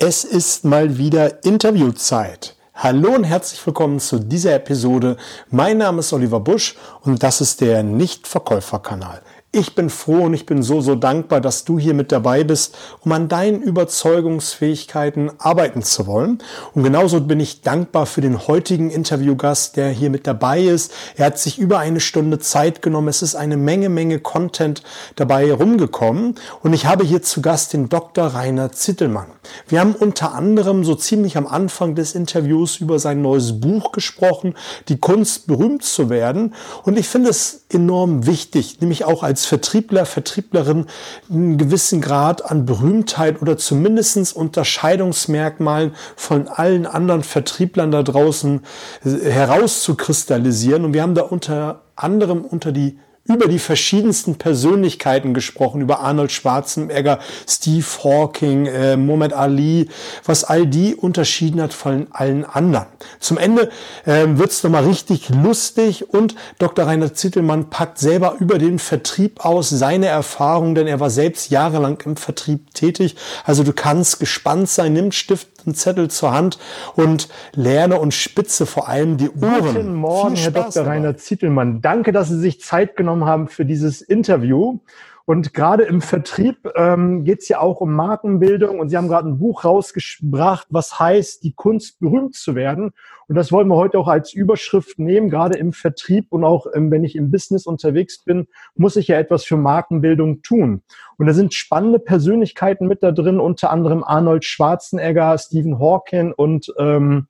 Es ist mal wieder Interviewzeit. Hallo und herzlich willkommen zu dieser Episode. Mein Name ist Oliver Busch und das ist der Nichtverkäuferkanal. Ich bin froh und ich bin so, so dankbar, dass du hier mit dabei bist, um an deinen Überzeugungsfähigkeiten arbeiten zu wollen. Und genauso bin ich dankbar für den heutigen Interviewgast, der hier mit dabei ist. Er hat sich über eine Stunde Zeit genommen. Es ist eine Menge, Menge Content dabei rumgekommen. Und ich habe hier zu Gast den Dr. Rainer Zittelmann. Wir haben unter anderem so ziemlich am Anfang des Interviews über sein neues Buch gesprochen, die Kunst berühmt zu werden. Und ich finde es enorm wichtig, nämlich auch als Vertriebler, Vertrieblerin einen gewissen Grad an Berühmtheit oder zumindestens Unterscheidungsmerkmalen von allen anderen Vertrieblern da draußen äh, herauszukristallisieren. Und wir haben da unter anderem unter die über die verschiedensten Persönlichkeiten gesprochen, über Arnold Schwarzenegger, Steve Hawking, äh, Muhammad Ali, was all die unterschieden hat von allen anderen. Zum Ende äh, wird's nochmal richtig lustig und Dr. Rainer Zittelmann packt selber über den Vertrieb aus seine Erfahrungen, denn er war selbst jahrelang im Vertrieb tätig. Also du kannst gespannt sein, nimm Stift und Zettel zur Hand und lerne und spitze vor allem die Ohren. Guten Morgen, Herr Dr. Rainer Zittelmann. Danke, dass Sie sich Zeit genommen haben für dieses Interview. Und gerade im Vertrieb ähm, geht es ja auch um Markenbildung und Sie haben gerade ein Buch rausgebracht, was heißt, die Kunst berühmt zu werden. Und das wollen wir heute auch als Überschrift nehmen, gerade im Vertrieb und auch ähm, wenn ich im Business unterwegs bin, muss ich ja etwas für Markenbildung tun. Und da sind spannende Persönlichkeiten mit da drin, unter anderem Arnold Schwarzenegger, Stephen Hawking und ähm,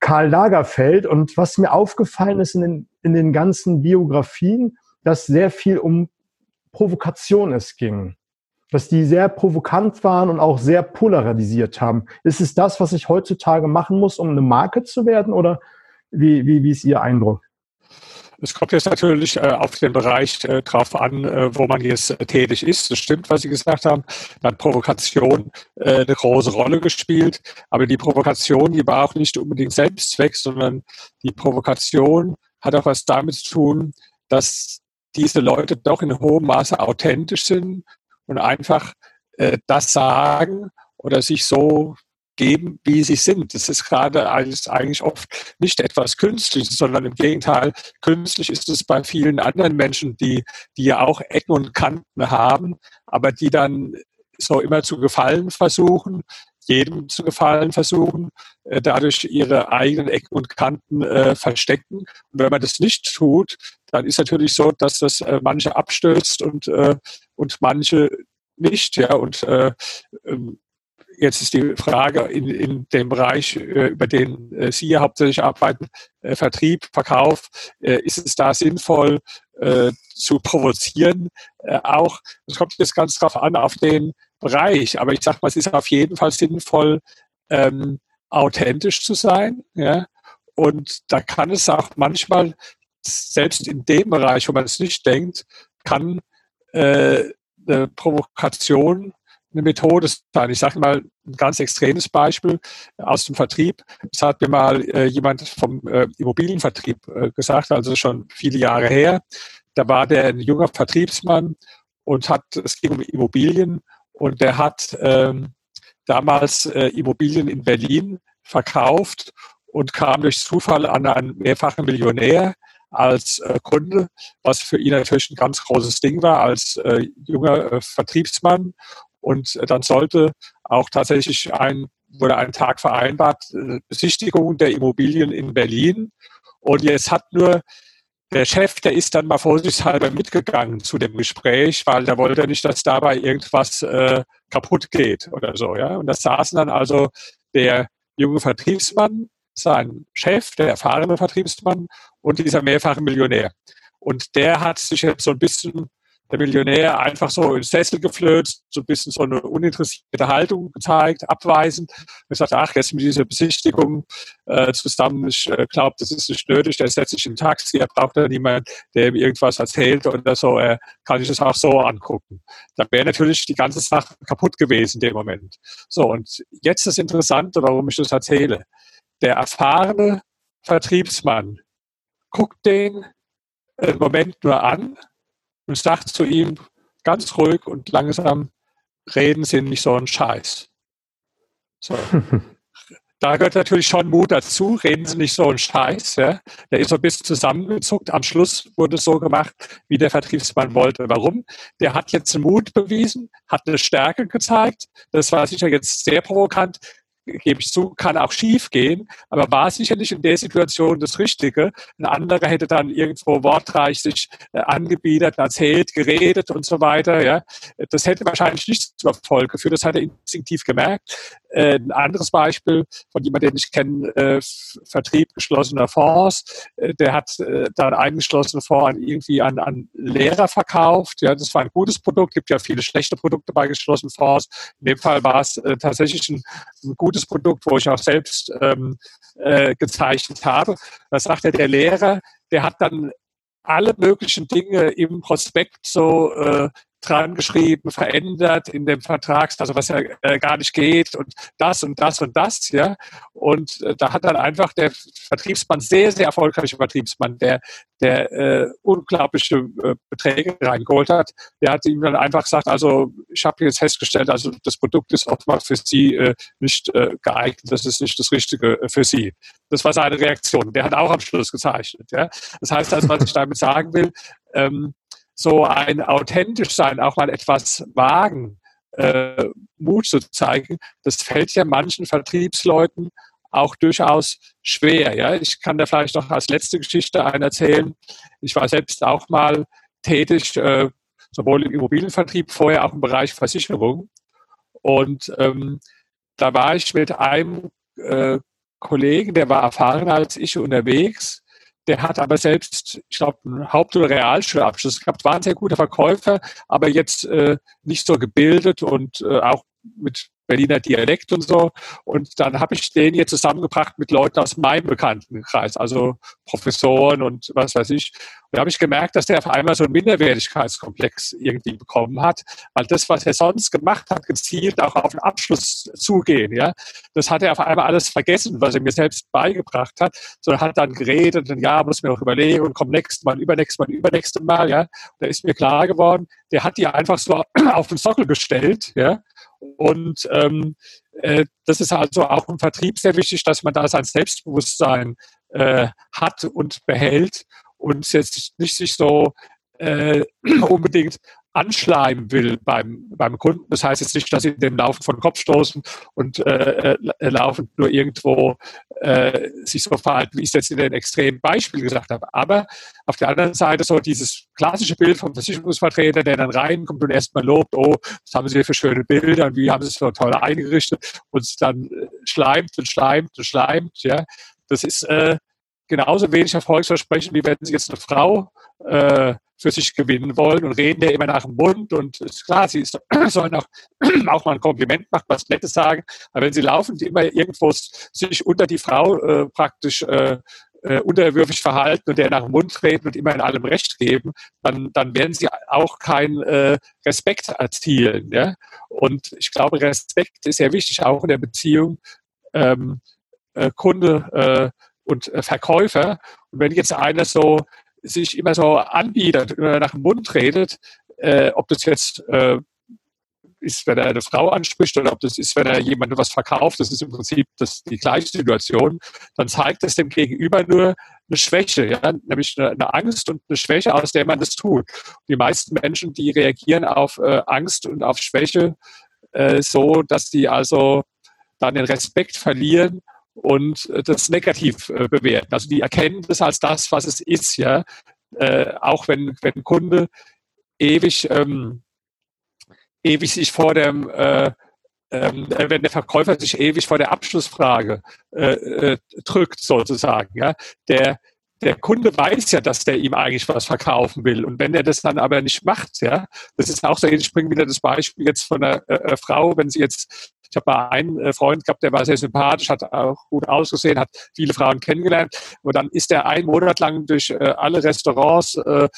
Karl Lagerfeld. Und was mir aufgefallen ist in den, in den ganzen Biografien, dass sehr viel um Provokation es ging. Dass die sehr provokant waren und auch sehr polarisiert haben. Ist es das, was ich heutzutage machen muss, um eine Marke zu werden? Oder wie, wie, wie ist Ihr Eindruck? Es kommt jetzt natürlich äh, auf den Bereich äh, drauf an, äh, wo man jetzt äh, tätig ist. Das stimmt, was Sie gesagt haben. Da hat Provokation äh, eine große Rolle gespielt. Aber die Provokation, die war auch nicht unbedingt Selbstzweck, sondern die Provokation hat auch was damit zu tun, dass diese Leute doch in hohem Maße authentisch sind und einfach äh, das sagen oder sich so geben, wie sie sind. Das ist gerade eigentlich oft nicht etwas Künstliches, sondern im Gegenteil, künstlich ist es bei vielen anderen Menschen, die, die ja auch Ecken und Kanten haben, aber die dann so immer zu gefallen versuchen, jedem zu gefallen versuchen, äh, dadurch ihre eigenen Ecken und Kanten äh, verstecken. Und wenn man das nicht tut, dann ist natürlich so, dass das äh, manche abstößt und, äh, und manche nicht. Ja, und äh, ähm, jetzt ist die Frage in, in dem Bereich, äh, über den äh, Sie hauptsächlich arbeiten, äh, Vertrieb, Verkauf, ist es da sinnvoll zu provozieren? Auch, es kommt jetzt ganz drauf an, auf den Bereich. Aber ich sage mal, es ist auf jeden Fall sinnvoll, ähm, authentisch zu sein. Ja? Und da kann es auch manchmal, selbst in dem Bereich, wo man es nicht denkt, kann äh, eine Provokation eine Methode sein. Ich sage mal ein ganz extremes Beispiel aus dem Vertrieb. Das hat mir mal äh, jemand vom äh, Immobilienvertrieb äh, gesagt, also schon viele Jahre her. Da war der ein junger Vertriebsmann und hat, es ging um Immobilien und der hat ähm, damals äh, Immobilien in Berlin verkauft und kam durch Zufall an einen mehrfachen Millionär als äh, Kunde, was für ihn natürlich ein ganz großes Ding war als äh, junger äh, Vertriebsmann. Und äh, dann sollte auch tatsächlich ein, wurde ein Tag vereinbart, äh, Besichtigung der Immobilien in Berlin. Und jetzt hat nur der Chef, der ist dann mal vorsichtshalber mitgegangen zu dem Gespräch, weil der wollte nicht, dass dabei irgendwas äh, kaputt geht oder so. Ja? Und da saßen dann also der junge Vertriebsmann, sein Chef, der erfahrene Vertriebsmann und dieser mehrfache Millionär. Und der hat sich jetzt so ein bisschen der Millionär einfach so ins Sessel geflöht, so ein bisschen so eine uninteressierte Haltung gezeigt, abweisend. Und sagt, ach, jetzt mit dieser Besichtigung äh, zusammen, ich äh, glaube, das ist nicht nötig, der setzt sich im Taxi, er braucht da niemand, der ihm irgendwas erzählt oder so, er kann sich das auch so angucken. Da wäre natürlich die ganze Sache kaputt gewesen in dem Moment. So, und jetzt das Interessante, warum ich das erzähle. Der erfahrene Vertriebsmann guckt den einen Moment nur an, und sagt zu ihm ganz ruhig und langsam, reden Sie nicht so einen Scheiß. So. Da gehört natürlich schon Mut dazu. Reden Sie nicht so einen Scheiß. Ja? Der ist so ein bisschen zusammengezuckt. Am Schluss wurde es so gemacht, wie der Vertriebsmann wollte. Warum? Der hat jetzt Mut bewiesen, hat eine Stärke gezeigt. Das war sicher jetzt sehr provokant gebe ich zu, kann auch schief gehen, aber war sicherlich in der Situation das Richtige. Ein anderer hätte dann irgendwo wortreich sich äh, angebiedert, erzählt, geredet und so weiter. Ja. Das hätte wahrscheinlich nicht zum Erfolg geführt, das hat er instinktiv gemerkt. Äh, ein anderes Beispiel von jemandem, den ich kenne, äh, Vertrieb geschlossener Fonds, der hat da einen eingeschlossenen Fonds irgendwie an, an Lehrer verkauft. Ja, das war ein gutes Produkt, gibt ja viele schlechte Produkte bei geschlossenen Fonds. In dem Fall war es tatsächlich ein, ein gutes gutes Produkt, wo ich auch selbst ähm, äh, gezeichnet habe. Da sagt er, der Lehrer, der hat dann alle möglichen Dinge im Prospekt so äh, dran geschrieben, verändert in dem Vertrag, also was ja äh, gar nicht geht und das und das und das, ja. Und äh, da hat dann einfach der Vertriebsmann, sehr, sehr erfolgreicher Vertriebsmann, der, der äh, unglaubliche äh, Beträge reingeholt hat, der hat ihm dann einfach gesagt, also ich habe jetzt festgestellt, also das Produkt ist offenbar für Sie äh, nicht äh, geeignet, das ist nicht das Richtige für Sie. Das war seine Reaktion. Der hat auch am Schluss gezeichnet. Ja? Das heißt also, was ich damit sagen will, ähm, so ein authentisch sein, auch mal etwas wagen, äh, Mut zu zeigen, das fällt ja manchen Vertriebsleuten auch durchaus schwer. Ja? Ich kann da vielleicht noch als letzte Geschichte einen erzählen. Ich war selbst auch mal tätig, äh, sowohl im Immobilienvertrieb, vorher auch im Bereich Versicherung. Und ähm, da war ich mit einem äh, Kollegen, der war erfahrener als ich unterwegs der hat aber selbst, ich glaube, einen Haupt- oder Realschulabschluss gehabt, war ein sehr guter Verkäufer, aber jetzt äh, nicht so gebildet und äh, auch mit Berliner Dialekt und so. Und dann habe ich den hier zusammengebracht mit Leuten aus meinem Bekanntenkreis, also Professoren und was weiß ich. Und da habe ich gemerkt, dass der auf einmal so einen Minderwertigkeitskomplex irgendwie bekommen hat, weil das, was er sonst gemacht hat, gezielt auch auf den Abschluss zugehen, ja, das hat er auf einmal alles vergessen, was er mir selbst beigebracht hat, sondern hat dann geredet und ja, muss mir noch überlegen und komm nächstes Mal, übernächstes Mal, übernächstes Mal, ja. Und da ist mir klar geworden, der hat die einfach so auf den Sockel gestellt, ja, und ähm, äh, das ist also auch im Vertrieb sehr wichtig, dass man da sein Selbstbewusstsein äh, hat und behält und jetzt nicht sich so äh, unbedingt anschleimen will beim, beim Kunden. Das heißt jetzt nicht, dass sie den Laufen von Kopf stoßen und äh, äh, laufend nur irgendwo äh, sich so verhalten, wie ich es jetzt in den extremen Beispielen gesagt habe. Aber auf der anderen Seite so dieses klassische Bild vom Versicherungsvertreter, der dann reinkommt und erstmal lobt, oh, was haben Sie hier für schöne Bilder und wie haben Sie es so toll eingerichtet und dann äh, schleimt und schleimt und schleimt. Ja, Das ist äh, genauso wenig erfolgsversprechend, wie wenn Sie jetzt eine Frau äh, für sich gewinnen wollen und reden ja immer nach dem Mund und ist klar, sie ist, sollen auch, auch mal ein Kompliment machen, was Nettes sagen, aber wenn sie laufen, die immer irgendwo sich unter die Frau äh, praktisch äh, äh, unterwürfig verhalten und der nach dem Mund reden und immer in allem Recht geben, dann, dann werden sie auch keinen äh, Respekt erzielen. Ja? Und ich glaube, Respekt ist sehr wichtig, auch in der Beziehung ähm, äh, Kunde äh, und äh, Verkäufer. Und wenn jetzt einer so sich immer so anbietet, nach dem Mund redet, äh, ob das jetzt äh, ist, wenn er eine Frau anspricht oder ob das ist, wenn er jemandem was verkauft, das ist im Prinzip das, die gleiche Situation, dann zeigt es dem Gegenüber nur eine Schwäche, ja? nämlich eine, eine, Angst und eine Schwäche, aus der man das tut. Die meisten Menschen, die reagieren auf äh, Angst und auf Schwäche äh, so, dass die also dann den Respekt verlieren und äh, das negativ äh, bewerten. Also die erkennen das als das, was es ist, ja. Äh, auch wenn, wenn ein Kunde ewig, ähm, ewig sich vor dem, äh, ähm, wenn der Verkäufer sich ewig vor der Abschlussfrage äh, äh, drückt, sozusagen, ja, der, der Kunde weiß ja, dass der ihm eigentlich was verkaufen will. Und wenn er das dann aber nicht macht, ja, das ist auch so, ich bringe wieder das Beispiel jetzt von einer äh, Frau, wenn sie jetzt ich habe mal einen äh, Freund gehabt, der war sehr sympathisch, hat auch gut ausgesehen, hat viele Frauen kennengelernt. Und dann ist er einen Monat lang durch äh, alle Restaurants äh,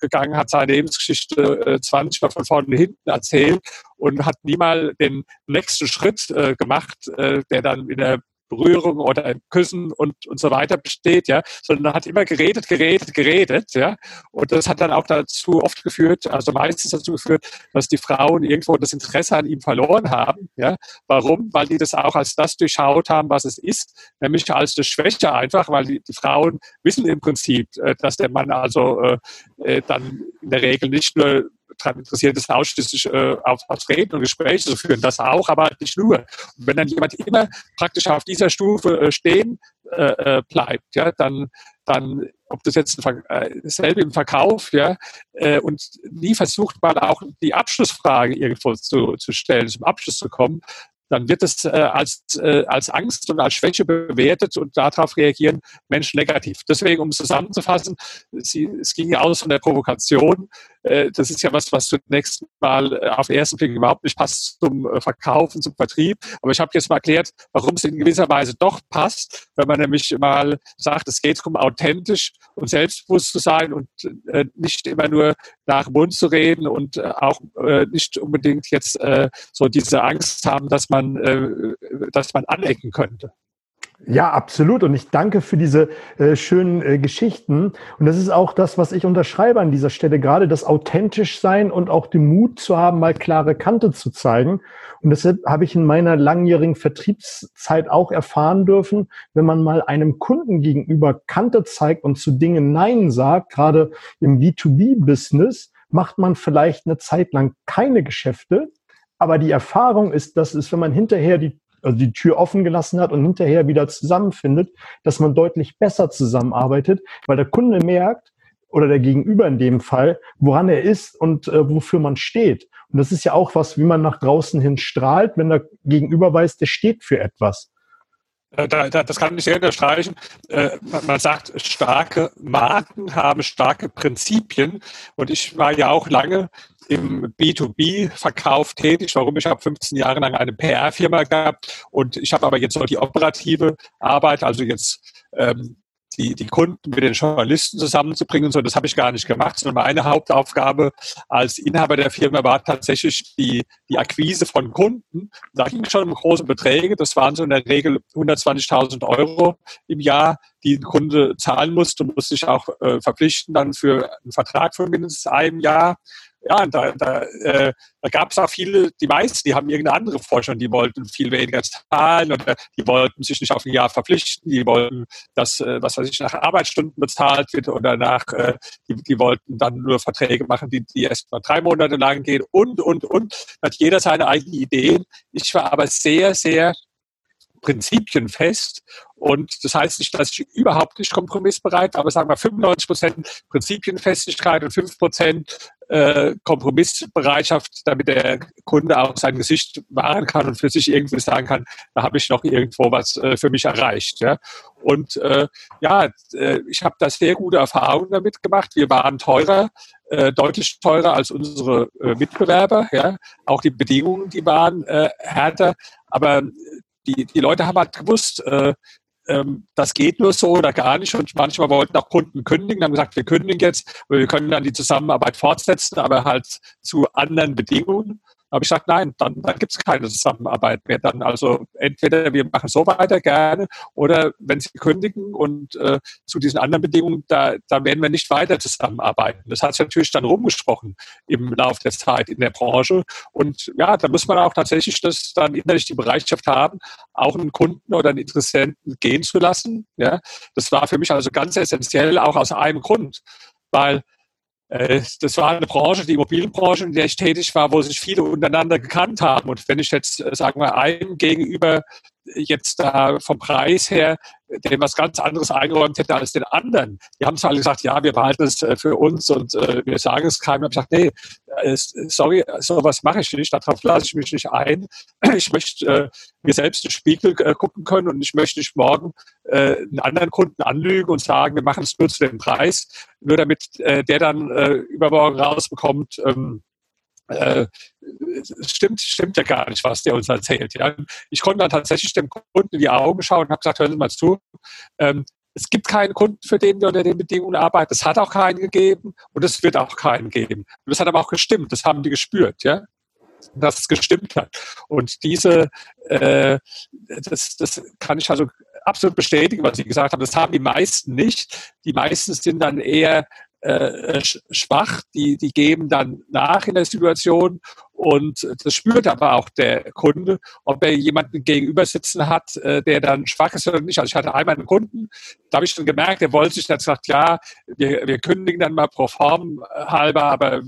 gegangen, hat seine Lebensgeschichte äh, 20 Mal von vorne und hinten erzählt und hat niemals den nächsten Schritt gemacht, der dann in der Berührung oder ein Küssen und, und so weiter besteht, ja, sondern hat immer geredet, geredet, geredet, ja. Und das hat dann auch dazu oft geführt, also meistens dazu geführt, dass die Frauen irgendwo das Interesse an ihm verloren haben, ja. Warum? Weil die das auch als das durchschaut haben, was es ist, nämlich als eine Schwäche einfach, weil die, die Frauen wissen im Prinzip, äh, dass der Mann also äh, äh dann in der Regel nicht nur daran interessiert ist, ausschließlich äh, auf, aufs Reden und Gespräche zu führen. Das auch, aber nicht nur. Und wenn dann jemand immer praktisch auf dieser Stufe äh, stehen äh, äh bleibt, ja, dann, dann ob das jetzt äh, dasselbe im Verkauf, ja, äh, und nie versucht mal auch die Abschlussfrage irgendwo zu, zu stellen, zum Abschluss zu kommen, dann wird es äh, als, äh, als Angst und als Schwäche bewertet und darauf reagieren Menschen negativ. Deswegen, um es zusammenzufassen, sie, es ging ja aus von der Provokation. Äh, das ist ja was, was zunächst mal äh, auf den ersten Blick überhaupt nicht passt zum äh, Verkaufen, zum Vertrieb. Aber ich habe jetzt mal erklärt, warum es in gewisser Weise doch passt, wenn man nämlich mal sagt, es geht darum, authentisch und selbstbewusst zu sein und nicht immer nur nach Mund zu reden und auch nicht unbedingt jetzt so diese Angst haben, dass man, dass man anecken könnte. Ja, absolut. Und ich danke für diese äh, schönen äh, Geschichten. Und das ist auch das, was ich unterschreibe an dieser Stelle, gerade das authentisch sein und auch den Mut zu haben, mal klare Kante zu zeigen. Und deshalb habe ich in meiner langjährigen Vertriebszeit auch erfahren dürfen, wenn man mal einem Kunden gegenüber Kante zeigt und zu Dingen Nein sagt, gerade im B2B-Business, macht man vielleicht eine Zeit lang keine Geschäfte. Aber die Erfahrung ist, dass es, wenn man hinterher die also die Tür offen gelassen hat und hinterher wieder zusammenfindet, dass man deutlich besser zusammenarbeitet, weil der Kunde merkt, oder der Gegenüber in dem Fall, woran er ist und äh, wofür man steht. Und das ist ja auch was, wie man nach draußen hin strahlt, wenn der Gegenüber weiß, der steht für etwas. Äh, da, da, das kann ich sehr unterstreichen. Äh, man sagt, starke Marken haben starke Prinzipien. Und ich war ja auch lange im B2B-Verkauf tätig. Warum? Ich habe 15 Jahre lang eine PR-Firma gehabt und ich habe aber jetzt noch die operative Arbeit, also jetzt ähm, die, die Kunden mit den Journalisten zusammenzubringen und so. Das habe ich gar nicht gemacht, sondern meine Hauptaufgabe als Inhaber der Firma war tatsächlich die, die Akquise von Kunden. Da ging es schon um große Beträge. Das waren so in der Regel 120.000 Euro im Jahr, die ein Kunde zahlen musste und musste sich auch äh, verpflichten dann für einen Vertrag von mindestens einem Jahr ja, da, da, äh, da gab es auch viele, die meisten, die haben irgendeine andere Vorstellung, die wollten viel weniger zahlen oder die wollten sich nicht auf ein Jahr verpflichten, die wollten, dass, äh, was weiß ich, nach Arbeitsstunden bezahlt wird oder nach, äh, die, die wollten dann nur Verträge machen, die, die erst mal drei Monate lang gehen und, und, und. Da hat jeder seine eigenen Ideen. Ich war aber sehr, sehr prinzipienfest und das heißt nicht, dass ich überhaupt nicht kompromissbereit, aber sagen wir 95 Prozent Prinzipienfestigkeit und 5 Prozent äh, Kompromissbereitschaft, damit der Kunde auch sein Gesicht wahren kann und für sich irgendwie sagen kann, da habe ich noch irgendwo was äh, für mich erreicht. Und äh, ja, ich habe da sehr gute Erfahrungen damit gemacht. Wir waren teurer, deutlich teurer als unsere Mitbewerber. Auch die Bedingungen, die waren härter. Aber die, die Leute haben halt gewusst, äh, ähm, das geht nur so oder gar nicht. Und manchmal wollten auch Kunden kündigen, haben gesagt, wir kündigen jetzt, wir können dann die Zusammenarbeit fortsetzen, aber halt zu anderen Bedingungen habe ich gesagt, nein, dann, dann gibt es keine Zusammenarbeit mehr. Dann also entweder wir machen so weiter gerne oder wenn Sie kündigen und äh, zu diesen anderen Bedingungen, da, da werden wir nicht weiter zusammenarbeiten. Das hat sich natürlich dann rumgesprochen im Laufe der Zeit in der Branche. Und ja, da muss man auch tatsächlich das dann innerlich die Bereitschaft haben, auch einen Kunden oder einen Interessenten gehen zu lassen. Ja, das war für mich also ganz essentiell, auch aus einem Grund, weil das war eine Branche, die Immobilienbranche, in der ich tätig war, wo sich viele untereinander gekannt haben. Und wenn ich jetzt, äh, sagen wir, einem gegenüber jetzt da vom Preis her dem was ganz anderes eingeräumt hätte als den anderen. Die haben zwar alle gesagt, ja, wir behalten es äh, für uns und äh, wir sagen es keinem. Ich habe gesagt, nee, äh, sorry, sowas mache ich nicht, darauf lasse ich mich nicht ein. Ich möchte äh, mir selbst den Spiegel äh, gucken können und ich möchte nicht morgen äh, einen anderen Kunden anlügen und sagen, wir machen es nur zu dem Preis, nur damit äh, der dann äh, übermorgen rausbekommt, ähm, äh, stimmt, stimmt ja gar nicht, was der uns erzählt. Ja. Ich konnte dann tatsächlich dem Kunden in die Augen schauen und habe gesagt, hören Sie mal zu, ähm, es gibt keinen Kunden, für den wir unter den Bedingungen arbeiten. Es hat auch keinen gegeben und es wird auch keinen geben. Und das hat aber auch gestimmt, das haben die gespürt, ja dass es gestimmt hat. Und diese, äh, das, das kann ich also absolut bestätigen, was Sie gesagt haben. Das haben die meisten nicht. Die meisten sind dann eher äh, schwach, die, die geben dann nach in der Situation und das spürt aber auch der Kunde, ob er jemanden gegenüber sitzen hat, äh, der dann schwach ist oder nicht. Also ich hatte einmal einen Kunden, da habe ich schon gemerkt, der wollte sich dann gesagt, ja, wir, wir kündigen dann mal pro Form halber, aber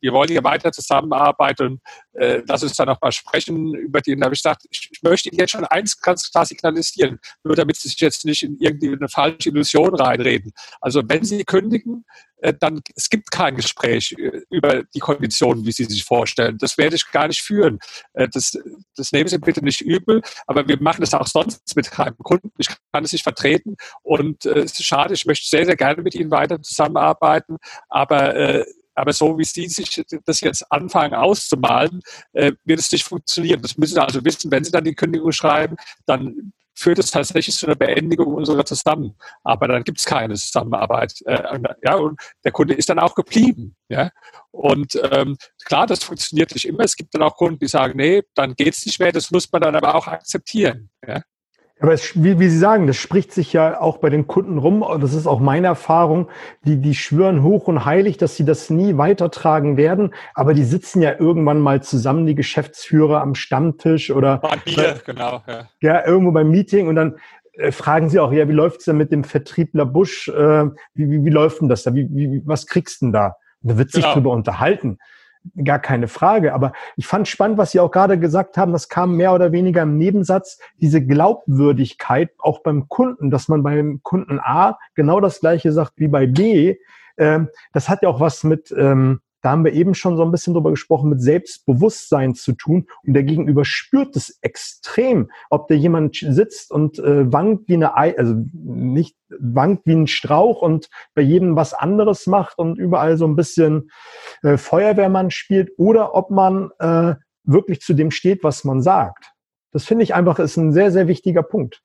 wir wollen hier weiter zusammenarbeiten äh, lass uns dann noch mal sprechen über die. Und da habe ich gesagt, ich, ich möchte Ihnen jetzt schon eins ganz klar signalisieren, nur damit Sie sich jetzt nicht in irgendwie eine falsche Illusion reinreden. Also wenn Sie kündigen, äh, dann es gibt kein Gespräch äh, über die Konditionen, wie Sie sich vorstellen. Das werde ich gar nicht führen. Äh, das, das nehmen Sie bitte nicht übel, aber wir machen das auch sonst mit keinem Kunden. Ich kann es nicht vertreten und es ist schade. Ich möchte sehr, sehr gerne mit Ihnen weiter zusammenarbeiten, aber aber so wie Sie sich das jetzt anfangen auszumalen, wird es nicht funktionieren. Das müssen Sie also wissen, wenn Sie dann die Kündigung schreiben, dann führt es tatsächlich zu einer Beendigung unserer Zusammenarbeit. Dann gibt es keine Zusammenarbeit. Äh, ja, und der Kunde ist dann auch geblieben. Ja? Und ähm, klar, das funktioniert nicht immer. Es gibt dann auch Kunden, die sagen, nee, dann geht es nicht mehr. Das muss man dann aber auch akzeptieren. Ja? Aber es, wie, wie Sie sagen, das spricht sich ja auch bei den Kunden rum. Und das ist auch meine Erfahrung. Die, die schwören hoch und heilig, dass sie das nie weitertragen werden. Aber die sitzen ja irgendwann mal zusammen, die Geschäftsführer am Stammtisch oder Bei mir, genau, ja. ja, irgendwo beim Meeting. Und dann äh, fragen sie auch, ja, wie läuft's denn mit dem Vertriebler Busch? Äh, wie, wie, wie läuft denn das da? Wie, wie, was kriegst du denn da? Und da wird sich genau. drüber unterhalten gar keine Frage. Aber ich fand spannend, was Sie auch gerade gesagt haben, das kam mehr oder weniger im Nebensatz, diese Glaubwürdigkeit auch beim Kunden, dass man beim Kunden A genau das gleiche sagt wie bei B. Ähm, das hat ja auch was mit ähm, da haben wir eben schon so ein bisschen drüber gesprochen, mit Selbstbewusstsein zu tun. Und der Gegenüber spürt es extrem, ob da jemand sitzt und äh, wankt wie eine Ei, also nicht wankt wie ein Strauch und bei jedem was anderes macht und überall so ein bisschen äh, Feuerwehrmann spielt oder ob man äh, wirklich zu dem steht, was man sagt. Das finde ich einfach ist ein sehr, sehr wichtiger Punkt.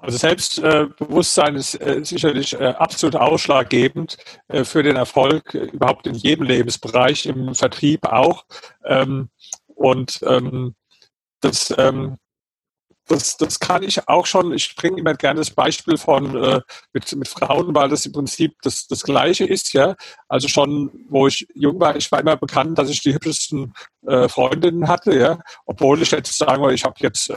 Also Selbstbewusstsein ist äh, sicherlich äh, absolut ausschlaggebend äh, für den Erfolg überhaupt in jedem Lebensbereich, im Vertrieb auch. Ähm, und ähm, das, ähm, das, das kann ich auch schon, ich bringe immer gerne das Beispiel von mit, mit Frauen, weil das im Prinzip das, das Gleiche ist, ja. Also schon, wo ich jung war, ich war immer bekannt, dass ich die hübschesten Freundinnen hatte, ja. Obwohl ich jetzt sagen würde, ich habe jetzt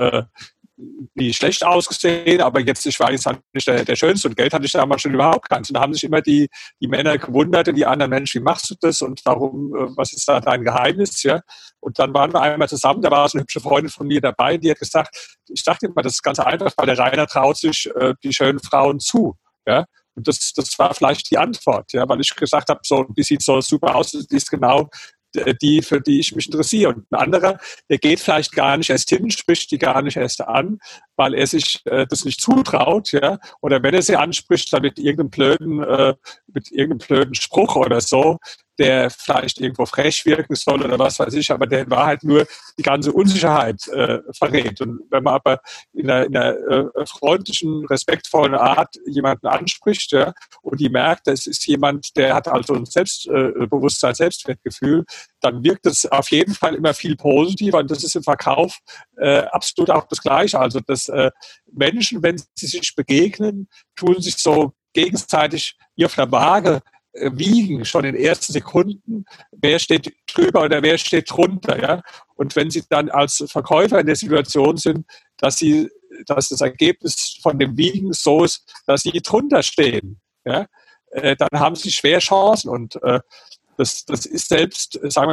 nie schlecht ausgesehen, aber jetzt, ich war jetzt nicht der, der Schönste und Geld hatte ich damals schon überhaupt keins. Und da haben sich immer die, die Männer gewundert und die anderen Menschen, wie machst du das und warum, äh, was ist da dein Geheimnis, ja? Und dann waren wir einmal zusammen, da war so eine hübsche Freundin von mir dabei, die hat gesagt, ich dachte immer, das ist ganz einfach, weil der Rainer traut sich äh, die schönen Frauen zu, ja? Und das, das war vielleicht die Antwort, ja, weil ich gesagt habe, so, die sieht so super aus, die ist genau die, für die ich mich interessiere. Und ein anderer, der geht vielleicht gar nicht erst hin, spricht die gar nicht erst an, weil er sich äh, das nicht zutraut, ja. Oder wenn er sie anspricht, dann mit irgendeinem blöden, äh, mit irgendeinem blöden Spruch oder so, der vielleicht irgendwo frech wirken soll oder was weiß ich, aber der in Wahrheit nur die ganze Unsicherheit äh, verrät. Und wenn man aber in einer, in einer äh, freundlichen, respektvollen Art jemanden anspricht ja, und die merkt, das ist jemand, der hat also ein Selbstbewusstsein, Selbstwertgefühl, dann wirkt es auf jeden Fall immer viel positiver und das ist im Verkauf äh, absolut auch das Gleiche. Also dass äh, Menschen, wenn sie sich begegnen, tun sich so gegenseitig wie auf der Waage äh, wiegen schon in ersten Sekunden, wer steht drüber oder wer steht drunter. Ja? Und wenn Sie dann als Verkäufer in der Situation sind, dass Sie, dass das Ergebnis von dem Wiegen so ist, dass Sie drunter stehen, ja? Äh, dann haben Sie schwer Chancen. Und äh, das, das ist selbst, sagen wir,